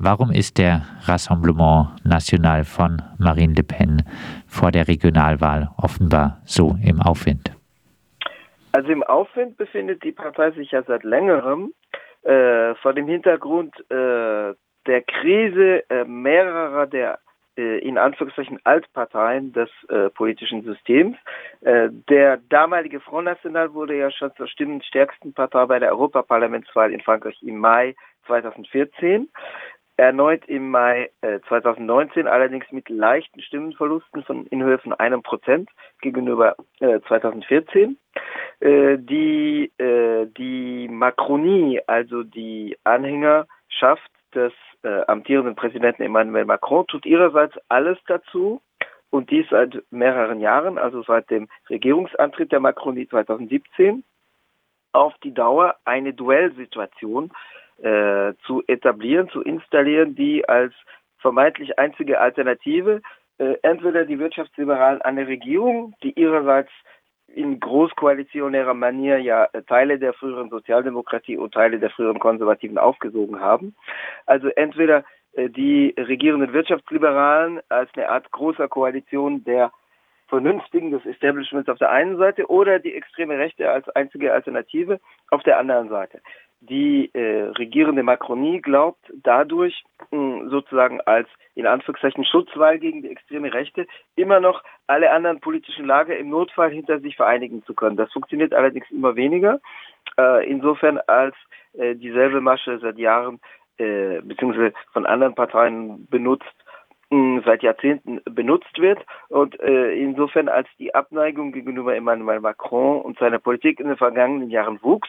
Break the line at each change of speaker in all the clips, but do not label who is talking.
warum ist der Rassemblement National von Marine Le Pen vor der Regionalwahl offenbar so im Aufwind?
Also im Aufwind befindet die Partei sich ja seit längerem äh, vor dem Hintergrund äh, der Krise äh, mehrerer der äh, in Anführungszeichen Altparteien des äh, politischen Systems. Äh, der damalige Front National wurde ja schon zur stimmenstärksten Partei bei der Europaparlamentswahl in Frankreich im Mai 2014 erneut im Mai äh, 2019, allerdings mit leichten Stimmenverlusten von in Höhe von einem Prozent gegenüber äh, 2014. Äh, die, äh, die Macronie, also die Anhängerschaft des äh, amtierenden Präsidenten Emmanuel Macron, tut ihrerseits alles dazu, und dies seit mehreren Jahren, also seit dem Regierungsantritt der Macronie 2017, auf die Dauer eine Duellsituation äh, zu etablieren, zu installieren, die als vermeintlich einzige Alternative äh, entweder die Wirtschaftsliberalen an der Regierung, die ihrerseits in großkoalitionärer Manier ja Teile der früheren Sozialdemokratie und Teile der früheren Konservativen aufgesogen haben. Also entweder äh, die regierenden Wirtschaftsliberalen als eine Art großer Koalition der Vernünftigen des Establishments auf der einen Seite oder die extreme Rechte als einzige Alternative auf der anderen Seite die äh, regierende Macronie glaubt, dadurch mh, sozusagen als in Anführungszeichen Schutzwall gegen die extreme Rechte immer noch alle anderen politischen Lager im Notfall hinter sich vereinigen zu können. Das funktioniert allerdings immer weniger. Äh, insofern als äh, dieselbe Masche seit Jahren äh, beziehungsweise von anderen Parteien benutzt seit Jahrzehnten benutzt wird und äh, insofern als die Abneigung gegenüber Emmanuel Macron und seiner Politik in den vergangenen Jahren wuchs,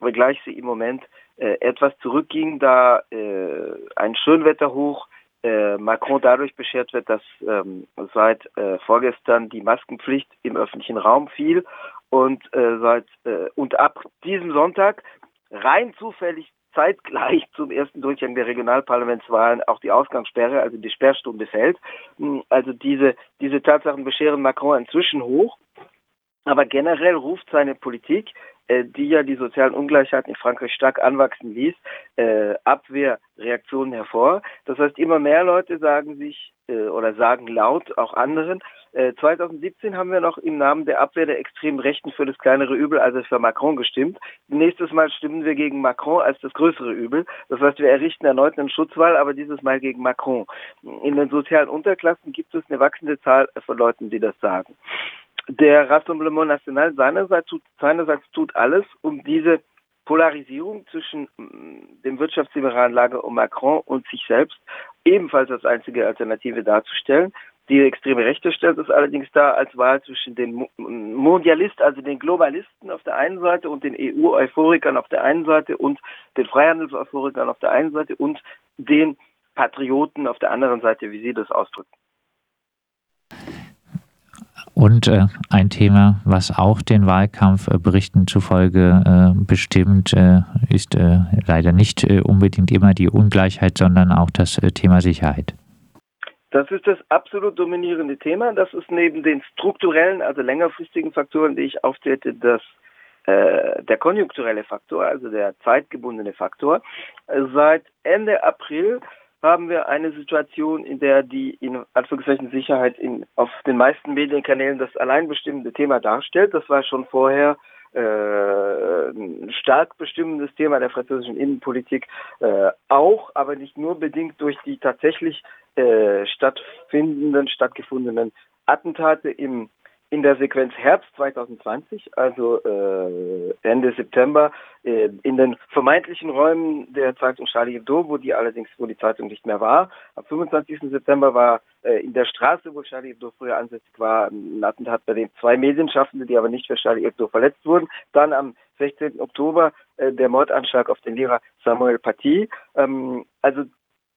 wenngleich sie im Moment äh, etwas zurückging, da äh, ein Schönwetterhoch äh, Macron dadurch beschert wird, dass ähm, seit äh, vorgestern die Maskenpflicht im öffentlichen Raum fiel und äh, seit äh, und ab diesem Sonntag rein zufällig zeitgleich zum ersten Durchgang der Regionalparlamentswahlen auch die Ausgangssperre, also die Sperrstunde fällt. Hm, also diese, diese Tatsachen bescheren Macron inzwischen hoch. Aber generell ruft seine Politik die ja die sozialen Ungleichheiten in Frankreich stark anwachsen ließ, äh, Abwehrreaktionen hervor. Das heißt, immer mehr Leute sagen sich äh, oder sagen laut, auch anderen, äh, 2017 haben wir noch im Namen der Abwehr der extremen Rechten für das kleinere Übel, also für Macron gestimmt. Nächstes Mal stimmen wir gegen Macron als das größere Übel. Das heißt, wir errichten erneut einen Schutzwall, aber dieses Mal gegen Macron. In den sozialen Unterklassen gibt es eine wachsende Zahl von Leuten, die das sagen. Der Rassemblement National seinerseits tut, seinerseits tut alles, um diese Polarisierung zwischen mm, dem wirtschaftsliberalen Lager um Macron und sich selbst ebenfalls als einzige Alternative darzustellen. Die extreme Rechte stellt es allerdings dar als Wahl zwischen den Mondialisten, also den Globalisten auf der einen Seite und den EU-Euphorikern auf der einen Seite und den Freihandels-Euphorikern auf der einen Seite und den Patrioten auf der anderen Seite, wie Sie das ausdrücken.
Und äh, ein Thema, was auch den Wahlkampfberichten äh, zufolge äh, bestimmt, äh, ist äh, leider nicht äh, unbedingt immer die Ungleichheit, sondern auch das Thema Sicherheit.
Das ist das absolut dominierende Thema. Das ist neben den strukturellen, also längerfristigen Faktoren, die ich aufzählte, das der konjunkturelle Faktor, also der zeitgebundene Faktor. Seit Ende April haben wir eine Situation, in der die in Anführungszeichen Sicherheit in, auf den meisten Medienkanälen das alleinbestimmende Thema darstellt. Das war schon vorher äh, ein stark bestimmendes Thema der französischen Innenpolitik äh, auch, aber nicht nur bedingt durch die tatsächlich äh, stattfindenden, stattgefundenen Attentate im in der Sequenz Herbst 2020, also äh, Ende September, äh, in den vermeintlichen Räumen der Zeitung Charlie Hebdo, wo die allerdings, wo die Zeitung nicht mehr war. Am 25. September war äh, in der Straße, wo Charlie Hebdo früher ansässig war, ein Attentat, bei dem zwei Medienschaffende, die aber nicht für Charlie Hebdo verletzt wurden. Dann am 16. Oktober äh, der Mordanschlag auf den Lehrer Samuel Paty. Ähm, also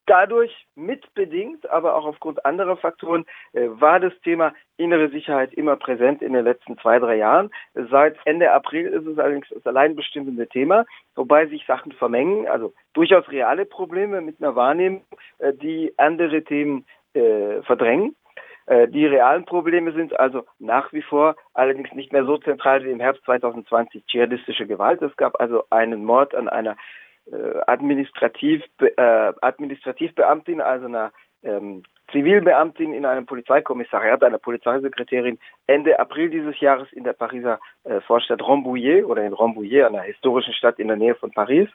dadurch mitbedingt, aber auch aufgrund anderer Faktoren, äh, war das Thema innere Sicherheit immer präsent in den letzten zwei, drei Jahren. Seit Ende April ist es allerdings das alleinbestimmende Thema, wobei sich Sachen vermengen, also durchaus reale Probleme mit einer Wahrnehmung, äh, die andere Themen äh, verdrängen. Äh, die realen Probleme sind also nach wie vor allerdings nicht mehr so zentral wie im Herbst 2020 dschihadistische Gewalt. Es gab also einen Mord an einer äh, Administrativ, äh, Administrativbeamtin, also einer ähm, Zivilbeamtin in einem Polizeikommissariat, einer Polizeisekretärin, Ende April dieses Jahres in der Pariser äh, Vorstadt Rambouillet oder in Rambouillet, einer historischen Stadt in der Nähe von Paris.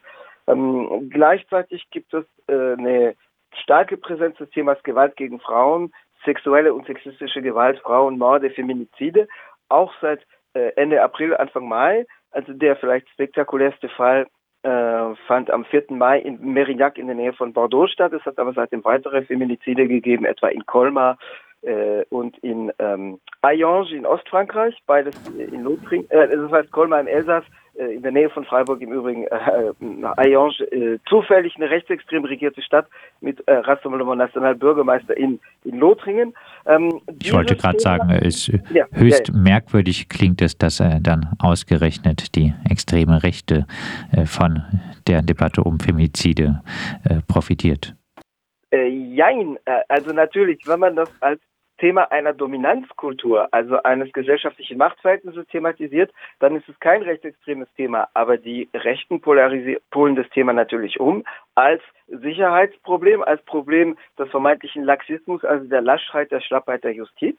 Ähm, gleichzeitig gibt es äh, eine starke Präsenz des Themas Gewalt gegen Frauen, sexuelle und sexistische Gewalt, Frauenmorde, Feminizide, auch seit äh, Ende April, Anfang Mai. Also der vielleicht spektakulärste Fall äh, fand am 4. Mai in Merignac in der Nähe von Bordeaux statt. Es hat aber seitdem weitere Feminizide gegeben, etwa in Colmar äh, und in ähm, Ayange in Ostfrankreich, beides in Lothringen, äh, das heißt Colmar im Elsass, äh, in der Nähe von Freiburg im Übrigen, äh, Ayange, äh, zufällig eine rechtsextrem regierte Stadt mit äh, Rassemblement National Bürgermeister in, in Lothringen.
Ähm, ich wollte gerade sagen, es ist ja, höchst ja, ja. merkwürdig klingt es, dass er dann ausgerechnet die extreme Rechte äh, von der Debatte um Femizide äh, profitiert.
Äh, jein, äh, also natürlich, wenn man das als Thema einer Dominanzkultur, also eines gesellschaftlichen Machtverhältnisses thematisiert, dann ist es kein rechtsextremes Thema. Aber die Rechten polen das Thema natürlich um als Sicherheitsproblem, als Problem des vermeintlichen Laxismus, also der Laschheit, der Schlappheit der Justiz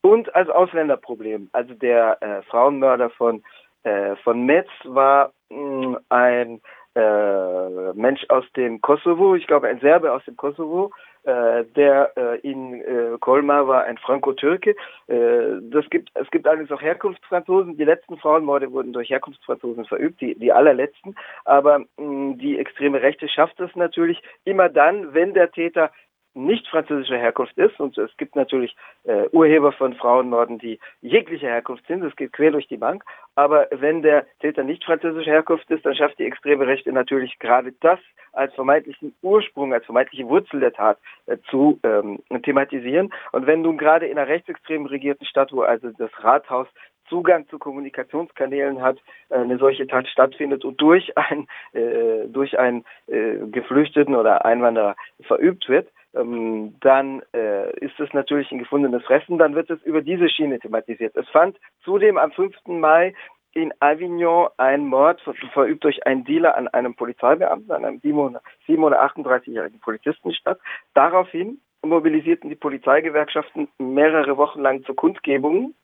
und als Ausländerproblem. Also der äh, Frauenmörder von, äh, von Metz war mh, mm, ein äh, Mensch aus dem Kosovo, ich glaube ein Serbe aus dem Kosovo, der äh, in äh, Colmar war ein Franco-Türke. Äh, das gibt, es gibt allerdings auch Herkunftsfranzosen. Die letzten Frauenmorde wurden durch Herkunftsfranzosen verübt, die, die allerletzten. Aber mh, die extreme Rechte schafft es natürlich immer dann, wenn der Täter nicht französischer Herkunft ist. Und es gibt natürlich äh, Urheber von Frauenmorden, die jeglicher Herkunft sind. Das geht quer durch die Bank. Aber wenn der Täter nicht französischer Herkunft ist, dann schafft die extreme Rechte natürlich gerade das als vermeintlichen Ursprung, als vermeintliche Wurzel der Tat äh, zu ähm, thematisieren. Und wenn nun gerade in einer rechtsextrem regierten Stadt, wo also das Rathaus Zugang zu Kommunikationskanälen hat, eine solche Tat stattfindet und durch ein äh, durch einen äh, Geflüchteten oder Einwanderer verübt wird, ähm, dann äh, ist es natürlich ein gefundenes Fressen, dann wird es über diese Schiene thematisiert. Es fand zudem am 5. Mai in Avignon ein Mord verübt durch einen Dealer an einem Polizeibeamten, an einem 738-jährigen Polizisten statt. Daraufhin mobilisierten die Polizeigewerkschaften mehrere Wochen lang zur Kundgebung.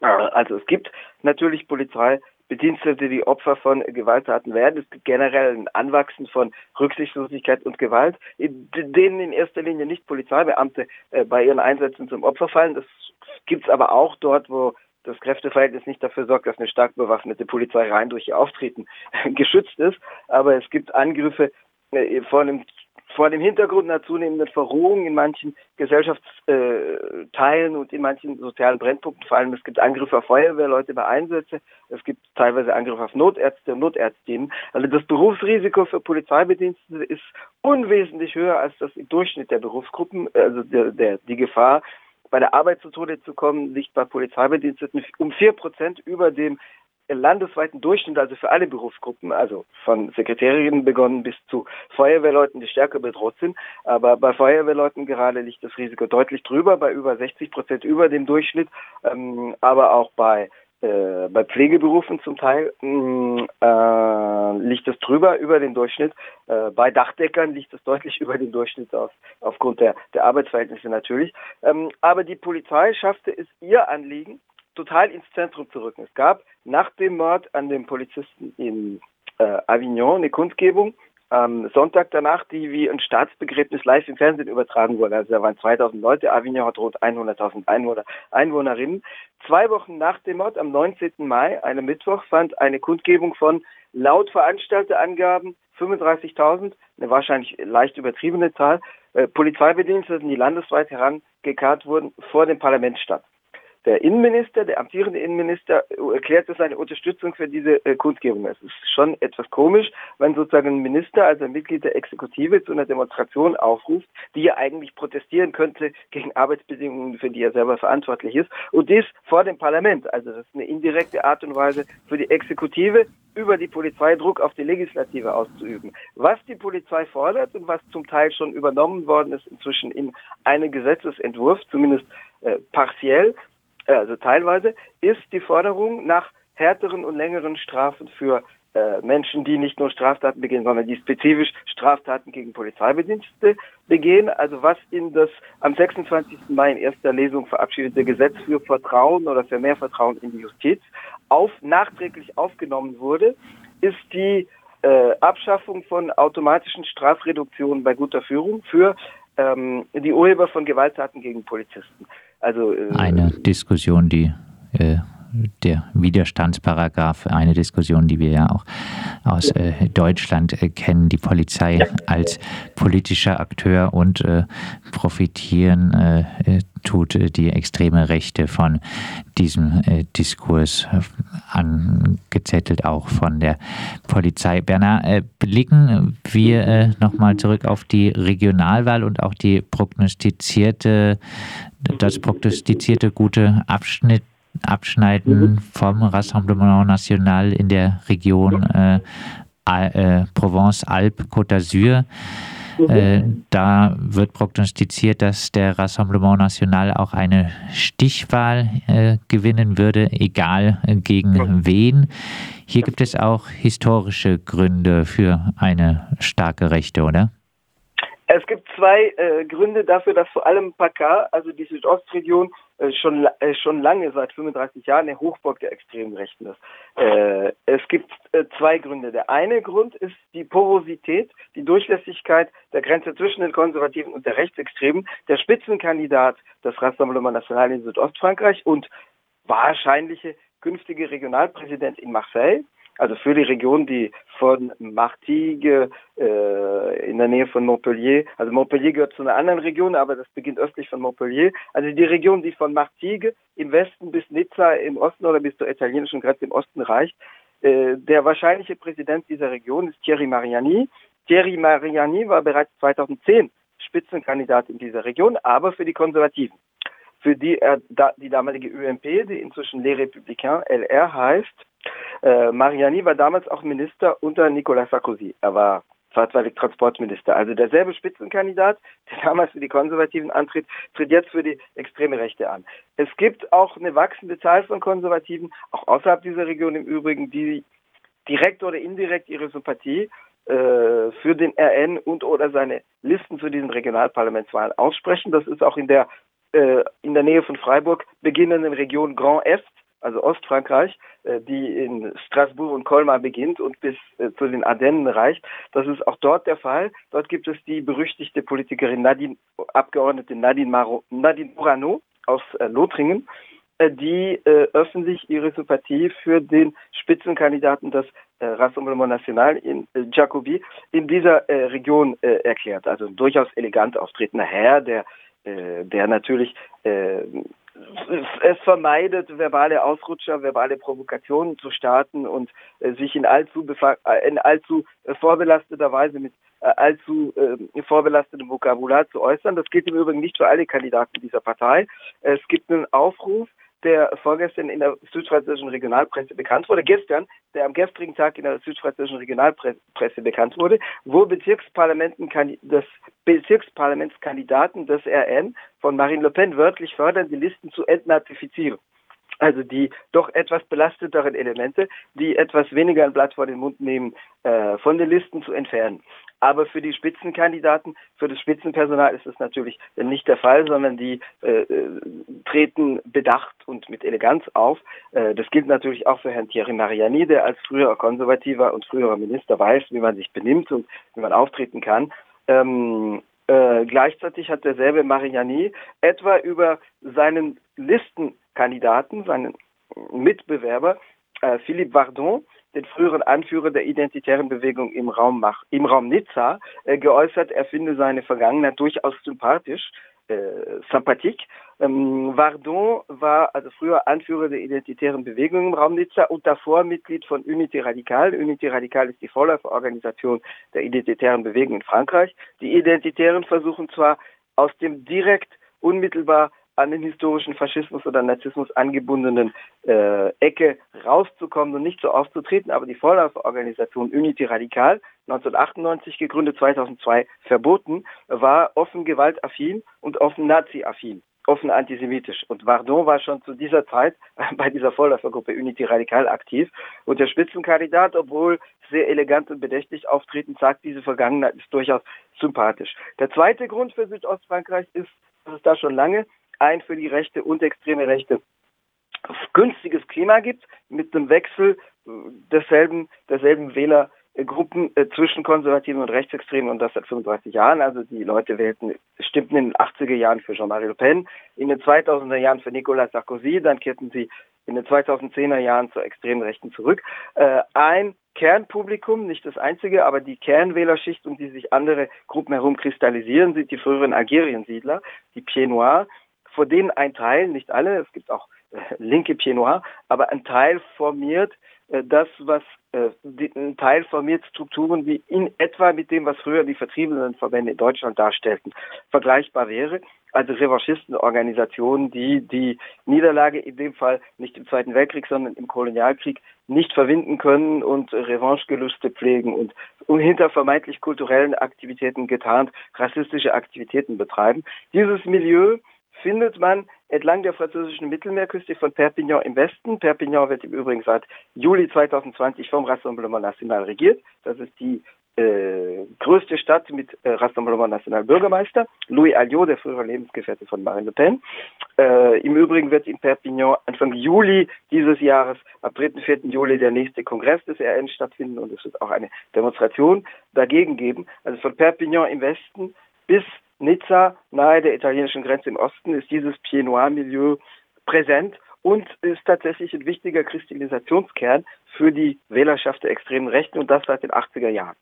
Äh, also es gibt natürlich Polizei Bedienstete, die Opfer von Gewalttaten werden. Es gibt generell ein Anwachsen von Rücksichtslosigkeit und Gewalt, denen in erster Linie nicht Polizeibeamte äh, bei ihren Einsätzen zum Opfer fallen. Das gibt es aber auch dort, wo das Kräfteverhältnis nicht dafür sorgt, dass eine stark bewaffnete Polizei rein durch ihr Auftreten geschützt ist. Aber es gibt Angriffe äh, vor einem vor dem Hintergrund einer zunehmenden Verrohung in manchen Gesellschaftsteilen und in manchen sozialen Brennpunkten, vor allem es gibt Angriffe auf Feuerwehrleute bei Einsätzen, es gibt teilweise Angriffe auf Notärzte und Notärztinnen. Also das Berufsrisiko für Polizeibedienstete ist unwesentlich höher als das im Durchschnitt der Berufsgruppen, also der, der, die Gefahr, bei der Arbeit zu Tode zu kommen, liegt bei Polizeibediensteten um vier Prozent über dem landesweiten Durchschnitt, also für alle Berufsgruppen, also von Sekretärinnen begonnen bis zu Feuerwehrleuten, die stärker bedroht sind. Aber bei Feuerwehrleuten gerade liegt das Risiko deutlich drüber, bei über 60 Prozent über dem Durchschnitt, ähm, aber auch bei äh, bei Pflegeberufen zum Teil mh, mm, äh, liegt es drüber über den Durchschnitt. Äh, bei Dachdeckern liegt es deutlich über den Durchschnitt auf, aufgrund der, der Arbeitsverhältnisse natürlich. Ähm, aber die Polizei schaffte es ihr Anliegen, total ins Zentrum zu rücken. Es gab nach dem Mord an dem Polizisten in äh, Avignon eine Kundgebung am Sonntag danach, die wie ein Staatsbegräbnis live im Fernsehen übertragen wurde. Also da waren 2000 Leute, Avignon hat rund 100.000 Einwohner, Einwohnerinnen. Zwei Wochen nach dem Mord, am 19. Mai, einem Mittwoch, fand eine Kundgebung von laut Veranstalterangaben 35.000, eine wahrscheinlich leicht übertriebene Zahl, äh, Polizeibediensteten, die landesweit herangekarrt wurden, vor dem Parlament statt. Der Innenminister, der amtierende Innenminister, erklärte seine Unterstützung für diese äh, Kundgebung. Es ist schon etwas komisch, wenn sozusagen ein Minister, also ein Mitglied der Exekutive, zu einer Demonstration aufruft, die ja eigentlich protestieren könnte gegen Arbeitsbedingungen, für die er selber verantwortlich ist, und dies vor dem Parlament. Also das ist eine indirekte Art und Weise für die Exekutive, über die Polizei Druck auf die Legislative auszuüben. Was die Polizei fordert und was zum Teil schon übernommen worden ist inzwischen in einen Gesetzesentwurf, zumindest äh, partiell, also teilweise, ist die Forderung nach härteren und längeren Strafen für äh, Menschen, die nicht nur Straftaten begehen, sondern die spezifisch Straftaten gegen Polizeibedienstete begehen. Also was in das am 26. Mai in erster Lesung verabschiedete Gesetz für Vertrauen oder für mehr Vertrauen in die Justiz auf, nachträglich aufgenommen wurde, ist die äh, Abschaffung von automatischen Strafreduktionen bei guter Führung für ähm, die Urheber von Gewalttaten gegen Polizisten.
Also äh, eine Diskussion, die äh, der Widerstandsparagraph, eine Diskussion, die wir ja auch aus äh, Deutschland äh, kennen, die Polizei ja. als politischer Akteur und äh, profitieren äh, tut die extreme Rechte von diesem äh, Diskurs angezettelt auch von der Polizei. Bernhard, äh, blicken wir nochmal zurück auf die Regionalwahl und auch die prognostizierte, das prognostizierte gute Abschnitt Abschneiden vom Rassemblement National in der Region äh, äh, Provence-Alpes-Côte d'Azur. Äh, da wird prognostiziert, dass der Rassemblement National auch eine Stichwahl äh, gewinnen würde, egal äh, gegen wen. Hier gibt es auch historische Gründe für eine starke Rechte, oder?
Es gibt zwei äh, Gründe dafür, dass vor allem PACA, also die Südostregion, schon, äh, schon lange, seit 35 Jahren, eine Hochburg der extremen Rechten ist. Äh, es gibt äh, zwei Gründe. Der eine Grund ist die Porosität, die Durchlässigkeit der Grenze zwischen den Konservativen und der Rechtsextremen. Der Spitzenkandidat des Rassemblement National in Südostfrankreich und wahrscheinliche künftige Regionalpräsident in Marseille, also für die Region, die von Martigues äh, in der Nähe von Montpellier, also Montpellier gehört zu einer anderen Region, aber das beginnt östlich von Montpellier, also die Region, die von Martigues im Westen bis Nizza im Osten oder bis zur italienischen Grenze im Osten reicht. Äh, der wahrscheinliche Präsident dieser Region ist Thierry Mariani. Thierry Mariani war bereits 2010 Spitzenkandidat in dieser Region, aber für die Konservativen für die er die damalige UMP, die inzwischen Les Républicains, LR heißt. Äh, Mariani war damals auch Minister unter Nicolas Sarkozy. Er war zeitweilig Transportminister. Also derselbe Spitzenkandidat, der damals für die Konservativen antritt, tritt jetzt für die extreme Rechte an. Es gibt auch eine wachsende Zahl von Konservativen, auch außerhalb dieser Region im Übrigen, die direkt oder indirekt ihre Sympathie äh, für den RN und oder seine Listen zu diesen Regionalparlamentswahlen aussprechen. Das ist auch in der äh, in der Nähe von Freiburg beginnenden Region Grand Est, also Ostfrankreich, äh, die in Straßburg und Colmar beginnt und bis äh, zu den Ardennen reicht. Das ist auch dort der Fall. Dort gibt es die berüchtigte Politikerin Nadine, Abgeordnete Nadine, Maro, Nadine Morano aus äh, Lothringen, äh, die äh, öffentlich ihre Sympathie für den Spitzenkandidaten des Rassemblement National in äh, Jacobi in dieser äh, Region äh, erklärt. Also ein durchaus elegant auftretender Herr, der der natürlich äh, es vermeidet, verbale Ausrutscher, verbale Provokationen zu starten und äh, sich in allzu, äh, in allzu äh, vorbelasteter Weise mit äh, allzu äh, vorbelastetem Vokabular zu äußern. Das gilt im Übrigen nicht für alle Kandidaten dieser Partei. Es gibt einen Aufruf, der vorgestern in der südfranzösischen Regionalpresse bekannt wurde, gestern, der am gestrigen Tag in der südfranzösischen Regionalpresse bekannt wurde, wo Bezirksparlamenten, das Bezirksparlamentskandidaten des RN von Marine Le Pen wörtlich fördern, die Listen zu entnazifizieren also die doch etwas belasteteren Elemente, die etwas weniger ein Blatt vor den Mund nehmen, äh, von den Listen zu entfernen. Aber für die Spitzenkandidaten, für das Spitzenpersonal ist das natürlich nicht der Fall, sondern die äh, äh, treten bedacht und mit Eleganz auf. Äh, das gilt natürlich auch für Herrn Thierry Mariani, der als früherer Konservativer und früherer Minister weiß, wie man sich benimmt und wie man auftreten kann. Ähm, äh, gleichzeitig hat derselbe Mariani etwa über seinen Listenkandidaten, seinen Mitbewerber, äh, Philippe Vardon, den früheren Anführer der identitären Bewegung im Raum, im Raum Nizza, äh, geäußert, er finde seine Vergangenheit durchaus sympathisch äh, Sympathique. Ähm, Vardon war also früher Anführer der identitären Bewegung im Raum Nizza und davor Mitglied von Unité Radicale. Unité Radicale ist die Vorläuferorganisation der identitären Bewegung in Frankreich. Die Identitären versuchen zwar aus dem direkt unmittelbar an den historischen Faschismus oder Nazismus angebundenen äh, Ecke rauszukommen und nicht so aufzutreten, aber die Vorläuferorganisation Unity Radikal, 1998 gegründet, 2002 verboten, war offen gewaltaffin und offen Nazi-affin. offen antisemitisch. Und Vardon war schon zu dieser Zeit bei dieser Vorläufergruppe Unity Radikal aktiv. Und der Spitzenkandidat, obwohl sehr elegant und bedächtig auftreten, sagt, diese Vergangenheit ist durchaus sympathisch. Der zweite Grund für Südostfrankreich ist, dass es da schon lange ein für die Rechte und extreme Rechte günstiges Klima gibt, mit einem Wechsel desselben, derselben Wähler Gruppen äh, zwischen Konservativen und Rechtsextremen und das seit 35 Jahren. Also die Leute wählten, stimmten in den 80er Jahren für Jean-Marie Le Pen, in den 2000er Jahren für Nicolas Sarkozy, dann kehrten sie in den 2010er Jahren zur extremen Rechten zurück. Äh, ein Kernpublikum, nicht das einzige, aber die Kernwählerschicht, um die sich andere Gruppen herum kristallisieren, sind die früheren Algeriensiedler, die Pieds Noirs, vor denen ein Teil, nicht alle, es gibt auch äh, linke Pieds Noirs, aber ein Teil formiert äh, das, was äh, ein Teil formiert Strukturen, wie in etwa mit dem, was früher die Vertriebenenverbände in Deutschland darstellten, vergleichbar wäre. Also Revanchistenorganisationen, die die Niederlage in dem Fall nicht im Zweiten Weltkrieg, sondern im Kolonialkrieg nicht verwinden können und Revanchegelüste pflegen und, und hinter vermeintlich kulturellen Aktivitäten getarnt rassistische Aktivitäten betreiben. Dieses Milieu findet man entlang der französischen Mittelmeerküste von Perpignan im Westen. Perpignan wird im Übrigen seit Juli 2020 vom Rassemblement National regiert. Das ist die äh, größte Stadt mit äh, Rassemblement National Bürgermeister, Louis Alliot, der frühere Lebensgefährte von Marine Le Pen. Äh, Im Übrigen wird in Perpignan Anfang Juli dieses Jahres, ab 3. 4. Juli, der nächste Kongress des RN stattfinden und es wird auch eine Demonstration dagegen geben. Also von Perpignan im Westen bis Nizza, nahe der italienischen Grenze im Osten, ist dieses Pied Noir-Milieu präsent und ist tatsächlich ein wichtiger Kristallisationskern für die Wählerschaft der extremen Rechten und das seit den 80er Jahren.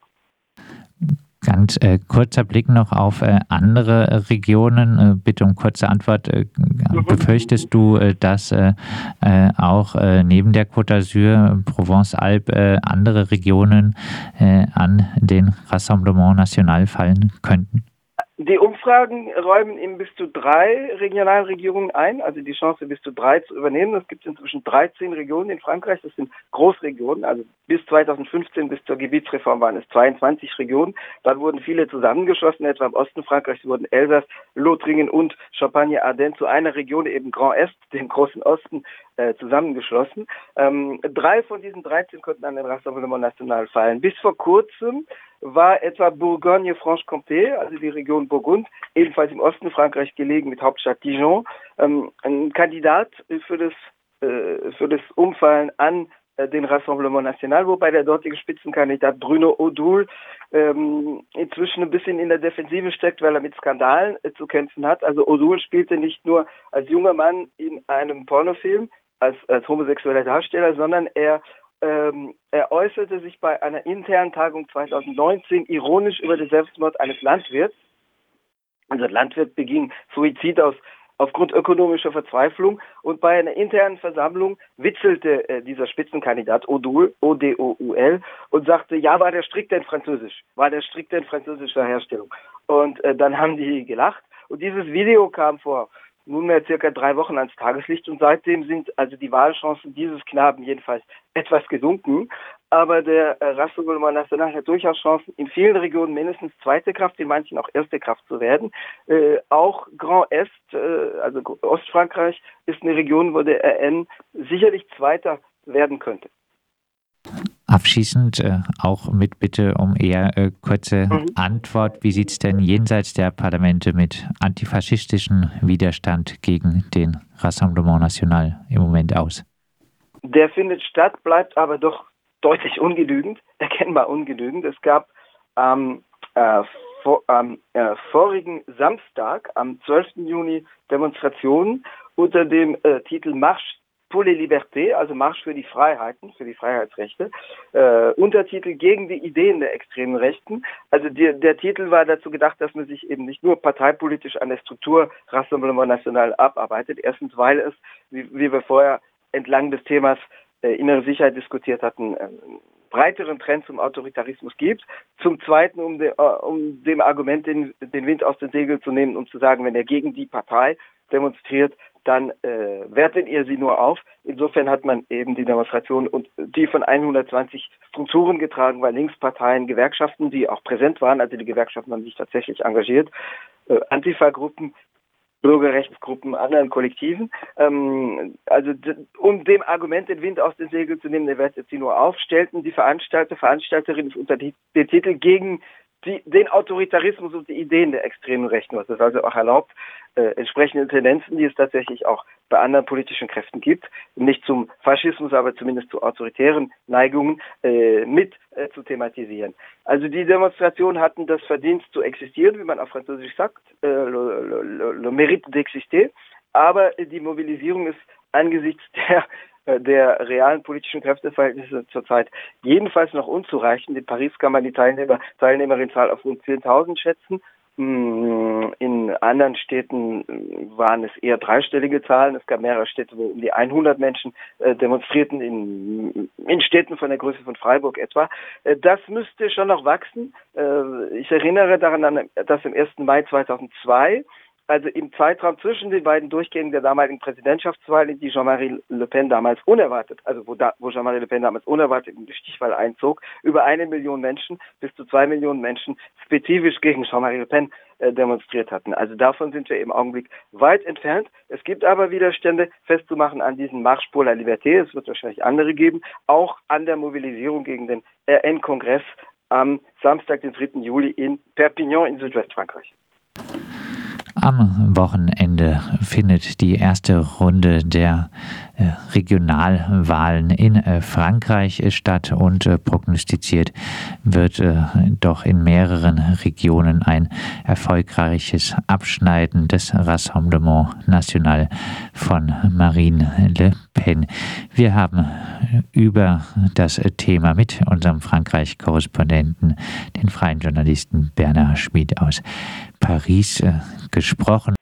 Ganz äh, kurzer Blick noch auf äh, andere Regionen. Äh, bitte um kurze Antwort. Äh. Befürchtest du, äh, dass äh, auch neben der Côte d'Azur, Provence-Alpes, andere Regionen an den Rassemblement National fallen könnten?
Die Umfragen räumen in bis zu drei Regionalregierungen ein, also die Chance bis zu drei zu übernehmen. Es gibt inzwischen 13 Regionen in Frankreich, das sind Großregionen, also bis 2015, bis zur Gebietsreform waren es 22 Regionen. Dann wurden viele zusammengeschlossen, etwa im Osten Frankreichs wurden Elsass, Lothringen und Champagne-Ardenne zu einer Region, eben Grand Est, dem großen Osten, äh, zusammengeschlossen. Ähm, drei von diesen 13 konnten an den Rassemblement National fallen. Bis vor kurzem war etwa Bourgogne-Franche-Comté, also die Region Burgund, ebenfalls im Osten Frankreich gelegen mit Hauptstadt Dijon, ähm, ein Kandidat für das, äh, für das Umfallen an äh, den Rassemblement National, wobei der dortige Spitzenkandidat Bruno Odoul ähm, inzwischen ein bisschen in der Defensive steckt, weil er mit Skandalen äh, zu kämpfen hat. Also Odoul spielte nicht nur als junger Mann in einem Pornofilm, als, als homosexueller Darsteller, sondern er ähm, er äußerte sich bei einer internen Tagung 2019 ironisch über den Selbstmord eines Landwirts. Also der Landwirt beging Suizid aus aufgrund ökonomischer Verzweiflung und bei einer internen Versammlung witzelte äh, dieser Spitzenkandidat Odul, O-D-O-U-L und sagte, ja, war der strikt in Französisch, war der strikt in französischer Herstellung. Und äh, dann haben die gelacht und dieses Video kam vor nunmehr circa drei Wochen ans Tageslicht und seitdem sind also die Wahlchancen dieses Knaben jedenfalls etwas gesunken. Aber der äh, Rassemblement National hat durchaus Chancen, in vielen Regionen mindestens zweite Kraft, in manchen auch erste Kraft zu werden. Äh, auch Grand Est, äh, also Ostfrankreich, ist eine Region, wo der RN sicherlich Zweiter werden könnte.
Abschließend äh, auch mit Bitte um eher äh, kurze mhm. Antwort. Wie sieht es denn jenseits der Parlamente mit antifaschistischem Widerstand gegen den Rassemblement National im Moment aus?
Der findet statt, bleibt aber doch deutlich ungenügend, erkennbar ungenügend. Es gab ähm, äh, vor, am äh, vorigen Samstag, am 12. Juni, Demonstrationen unter dem äh, Titel Marsch pour les libertés, also Marsch für die Freiheiten, für die Freiheitsrechte, äh, Untertitel gegen die Ideen der extremen Rechten. Also die, der Titel war dazu gedacht, dass man sich eben nicht nur parteipolitisch an der Struktur Rassemblement National abarbeitet. Erstens, weil es, wie, wie wir vorher entlang des Themas äh, innere Sicherheit diskutiert hatten, äh, breiteren Trend zum Autoritarismus gibt. Zum Zweiten, um, de, uh, um dem Argument den, den Wind aus den Segeln zu nehmen, um zu sagen, wenn er gegen die Partei demonstriert, dann äh, wertet ihr sie nur auf. Insofern hat man eben die Demonstration und die von 120 Strukturen getragen, weil Linksparteien, Gewerkschaften, die auch präsent waren, also die Gewerkschaften haben sich tatsächlich engagiert, äh, Antifa-Gruppen Bürgerrechtsgruppen, anderen Kollektiven. Ähm, also um dem Argument den Wind aus den Segeln zu nehmen, der wird jetzt nur aufstellten die Veranstalter, Veranstalterinnen unter den Titel gegen die, den Autoritarismus und die Ideen der extremen Rechten, was es also auch erlaubt, äh, entsprechende Tendenzen, die es tatsächlich auch bei anderen politischen Kräften gibt, nicht zum Faschismus, aber zumindest zu autoritären Neigungen äh, mit äh, zu thematisieren. Also die Demonstrationen hatten das Verdienst zu existieren, wie man auf Französisch sagt, äh, le, le, le mérite d'exister, aber die Mobilisierung ist angesichts der der realen politischen Kräfteverhältnisse zurzeit jedenfalls noch unzureichend. In Paris kann man die Teilnehmer, Teilnehmerinnenzahl auf rund 10.000 schätzen. Mm, in anderen Städten waren es eher dreistellige Zahlen. Es gab mehrere Städte, wo um die 100 Menschen äh, demonstrierten, in, in Städten von der Größe von Freiburg etwa. Äh, das müsste schon noch wachsen. Äh, ich erinnere daran, dass im 1. Mai 2002 also im Zeitraum zwischen den beiden Durchgängen der damaligen Präsidentschaftswahl, in die Jean-Marie Le Pen damals unerwartet, also wo, da, wo Jean-Marie Le Pen damals unerwartet in die Stichwahl einzog, über eine Million Menschen bis zu zwei Millionen Menschen spezifisch gegen Jean-Marie Le Pen äh, demonstriert hatten. Also davon sind wir im Augenblick weit entfernt. Es gibt aber Widerstände festzumachen an diesen Marsch pour la Liberté. Es wird wahrscheinlich andere geben, auch an der Mobilisierung gegen den RN-Kongress am Samstag, den 3. Juli in Perpignan in Südwestfrankreich.
Am Wochenende findet die erste Runde der äh, Regionalwahlen in äh, Frankreich statt und äh, prognostiziert wird doch in mehreren Regionen ein erfolgreiches Abschneiden des Rassemblement National von Marine Le Pen. Wir haben über das Thema mit unserem Frankreich-Korrespondenten, den freien Journalisten Bernhard Schmid aus Paris gesprochen.